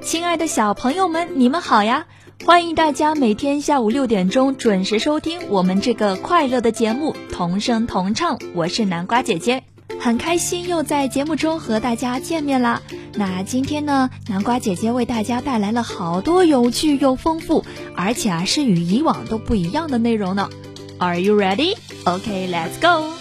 亲爱的小朋友们，你们好呀！欢迎大家每天下午六点钟准时收听我们这个快乐的节目《同声同唱》，我是南瓜姐姐，很开心又在节目中和大家见面啦。那今天呢，南瓜姐姐为大家带来了好多有趣又丰富，而且啊是与以往都不一样的内容呢。Are you ready? OK, let's go.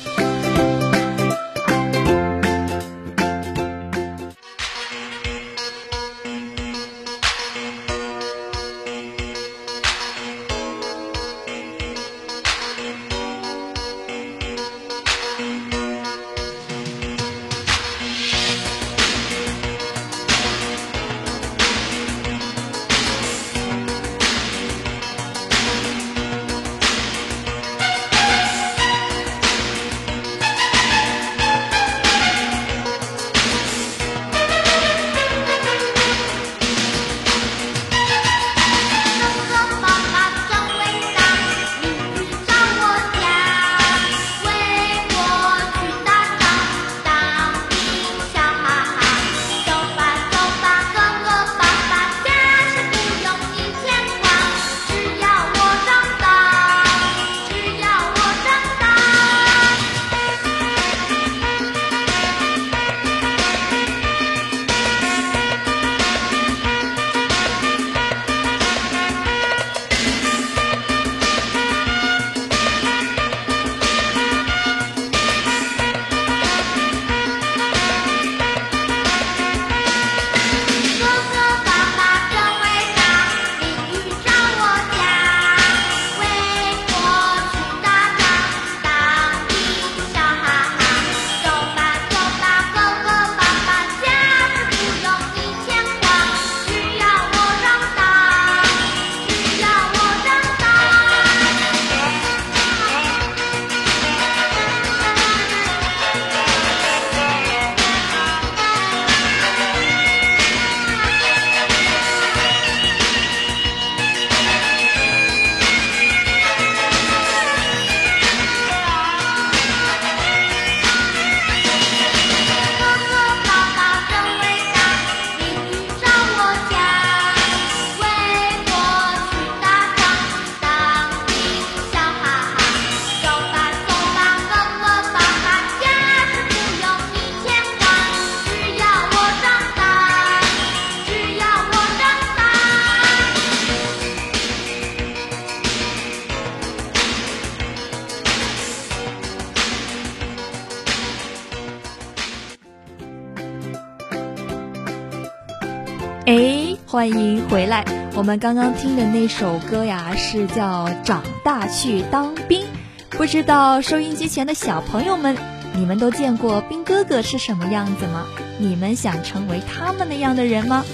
哎，欢迎回来！我们刚刚听的那首歌呀，是叫《长大去当兵》。不知道收音机前的小朋友们，你们都见过兵哥哥是什么样子吗？你们想成为他们那样的人吗？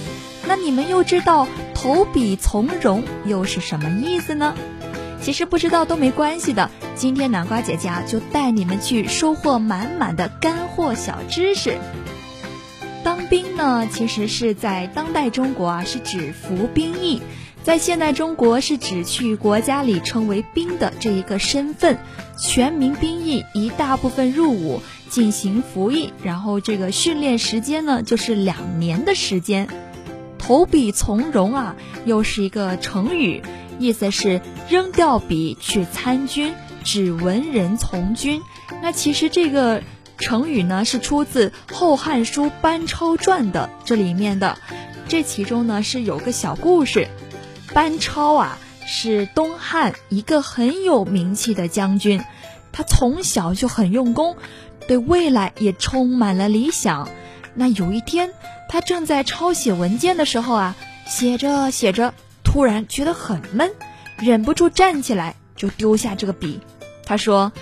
那你们又知道投笔从戎又是什么意思呢？其实不知道都没关系的。今天南瓜姐姐啊，就带你们去收获满满的干货小知识。当兵呢，其实是在当代中国啊，是指服兵役；在现代中国，是指去国家里称为兵的这一个身份。全民兵役一大部分入伍进行服役，然后这个训练时间呢，就是两年的时间。投笔从戎啊，又是一个成语，意思是扔掉笔去参军，指文人从军。那其实这个。成语呢是出自《后汉书·班超传》的这里面的，这其中呢是有个小故事。班超啊是东汉一个很有名气的将军，他从小就很用功，对未来也充满了理想。那有一天，他正在抄写文件的时候啊，写着写着，突然觉得很闷，忍不住站起来就丢下这个笔。他说。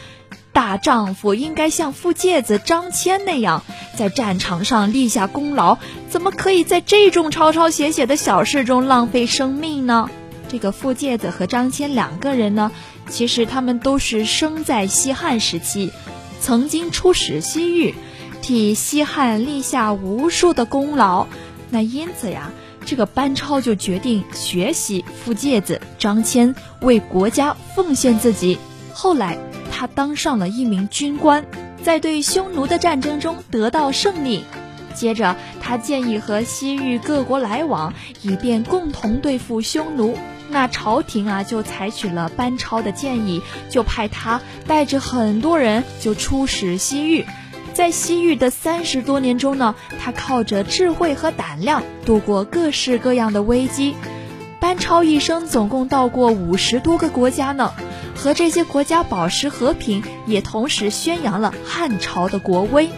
大丈夫应该像傅介子、张骞那样，在战场上立下功劳，怎么可以在这种抄抄写写的小事中浪费生命呢？这个傅介子和张骞两个人呢，其实他们都是生在西汉时期，曾经出使西域，替西汉立下无数的功劳。那因此呀，这个班超就决定学习傅介子、张骞，为国家奉献自己。后来。他当上了一名军官，在对匈奴的战争中得到胜利。接着，他建议和西域各国来往，以便共同对付匈奴。那朝廷啊，就采取了班超的建议，就派他带着很多人就出使西域。在西域的三十多年中呢，他靠着智慧和胆量度过各式各样的危机。班超一生总共到过五十多个国家呢，和这些国家保持和平，也同时宣扬了汉朝的国威。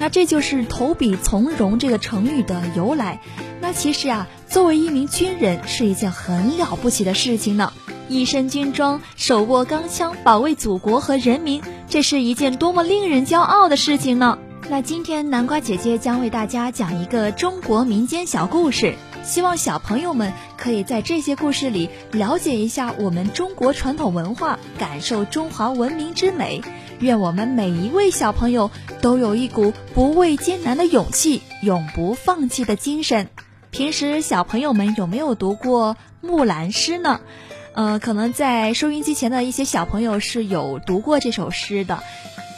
那这就是投笔从戎这个成语的由来。那其实啊，作为一名军人是一件很了不起的事情呢。一身军装，手握钢枪，保卫祖国和人民，这是一件多么令人骄傲的事情呢？那今天南瓜姐姐将为大家讲一个中国民间小故事，希望小朋友们可以在这些故事里了解一下我们中国传统文化，感受中华文明之美。愿我们每一位小朋友都有一股不畏艰难的勇气，永不放弃的精神。平时小朋友们有没有读过《木兰诗》呢？呃，可能在收音机前的一些小朋友是有读过这首诗的，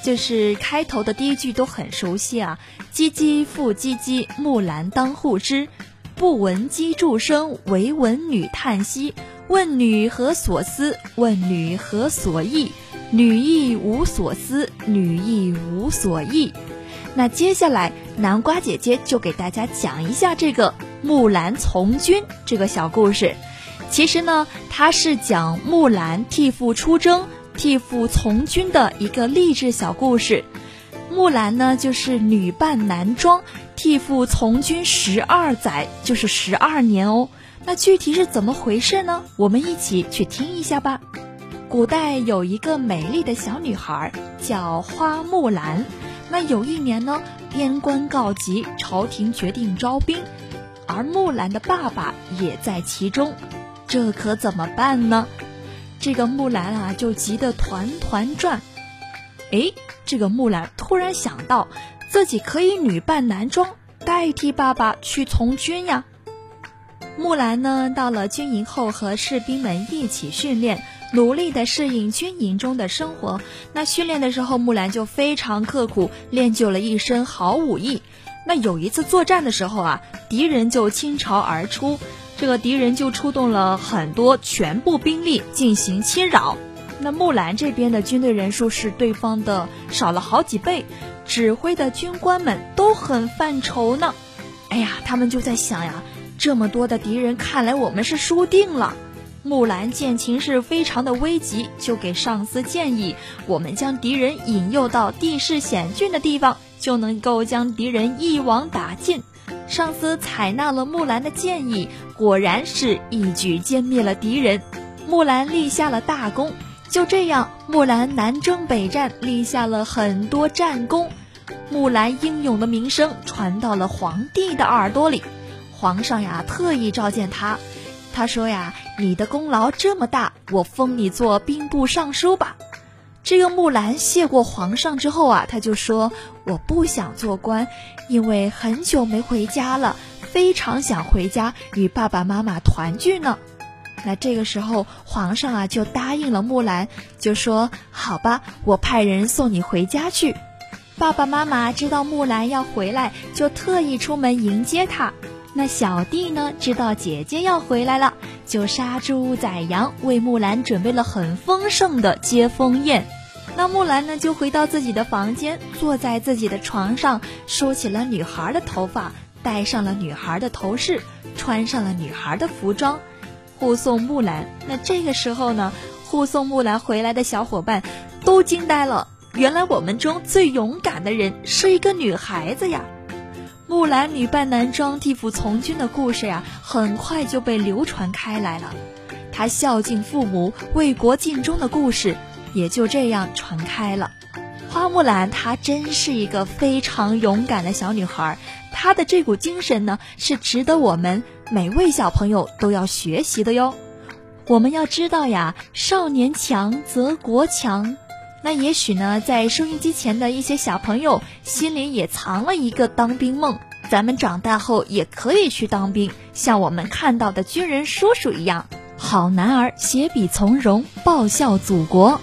就是开头的第一句都很熟悉啊：“唧唧复唧唧，木兰当户织。不闻机杼声，惟闻女叹息。问女何所思？问女何所忆？”女亦无所思，女亦无所忆。那接下来，南瓜姐姐就给大家讲一下这个木兰从军这个小故事。其实呢，它是讲木兰替父出征、替父从军的一个励志小故事。木兰呢，就是女扮男装，替父从军十二载，就是十二年哦。那具体是怎么回事呢？我们一起去听一下吧。古代有一个美丽的小女孩，叫花木兰。那有一年呢，边关告急，朝廷决定招兵，而木兰的爸爸也在其中，这可怎么办呢？这个木兰啊，就急得团团转。哎，这个木兰突然想到，自己可以女扮男装，代替爸爸去从军呀。木兰呢，到了军营后，和士兵们一起训练。努力的适应军营中的生活。那训练的时候，木兰就非常刻苦，练就了一身好武艺。那有一次作战的时候啊，敌人就倾巢而出，这个敌人就出动了很多全部兵力进行侵扰。那木兰这边的军队人数是对方的少了好几倍，指挥的军官们都很犯愁呢。哎呀，他们就在想呀，这么多的敌人，看来我们是输定了。木兰见情势非常的危急，就给上司建议：我们将敌人引诱到地势险峻的地方，就能够将敌人一网打尽。上司采纳了木兰的建议，果然是一举歼灭了敌人。木兰立下了大功。就这样，木兰南征北战，立下了很多战功。木兰英勇的名声传到了皇帝的耳朵里，皇上呀，特意召见他。他说呀，你的功劳这么大，我封你做兵部尚书吧。这个木兰谢过皇上之后啊，他就说我不想做官，因为很久没回家了，非常想回家与爸爸妈妈团聚呢。那这个时候，皇上啊就答应了木兰，就说好吧，我派人送你回家去。爸爸妈妈知道木兰要回来，就特意出门迎接她。那小弟呢？知道姐姐要回来了，就杀猪宰羊，为木兰准备了很丰盛的接风宴。那木兰呢，就回到自己的房间，坐在自己的床上，梳起了女孩的头发，戴上了女孩的头饰，穿上了女孩的服装，护送木兰。那这个时候呢，护送木兰回来的小伙伴都惊呆了，原来我们中最勇敢的人是一个女孩子呀！木兰女扮男装替父从军的故事呀，很快就被流传开来了。她孝敬父母、为国尽忠的故事也就这样传开了。花木兰她真是一个非常勇敢的小女孩，她的这股精神呢，是值得我们每位小朋友都要学习的哟。我们要知道呀，少年强则国强。那也许呢，在收音机前的一些小朋友心里也藏了一个当兵梦，咱们长大后也可以去当兵，像我们看到的军人叔叔一样，好男儿携笔从戎，报效祖国。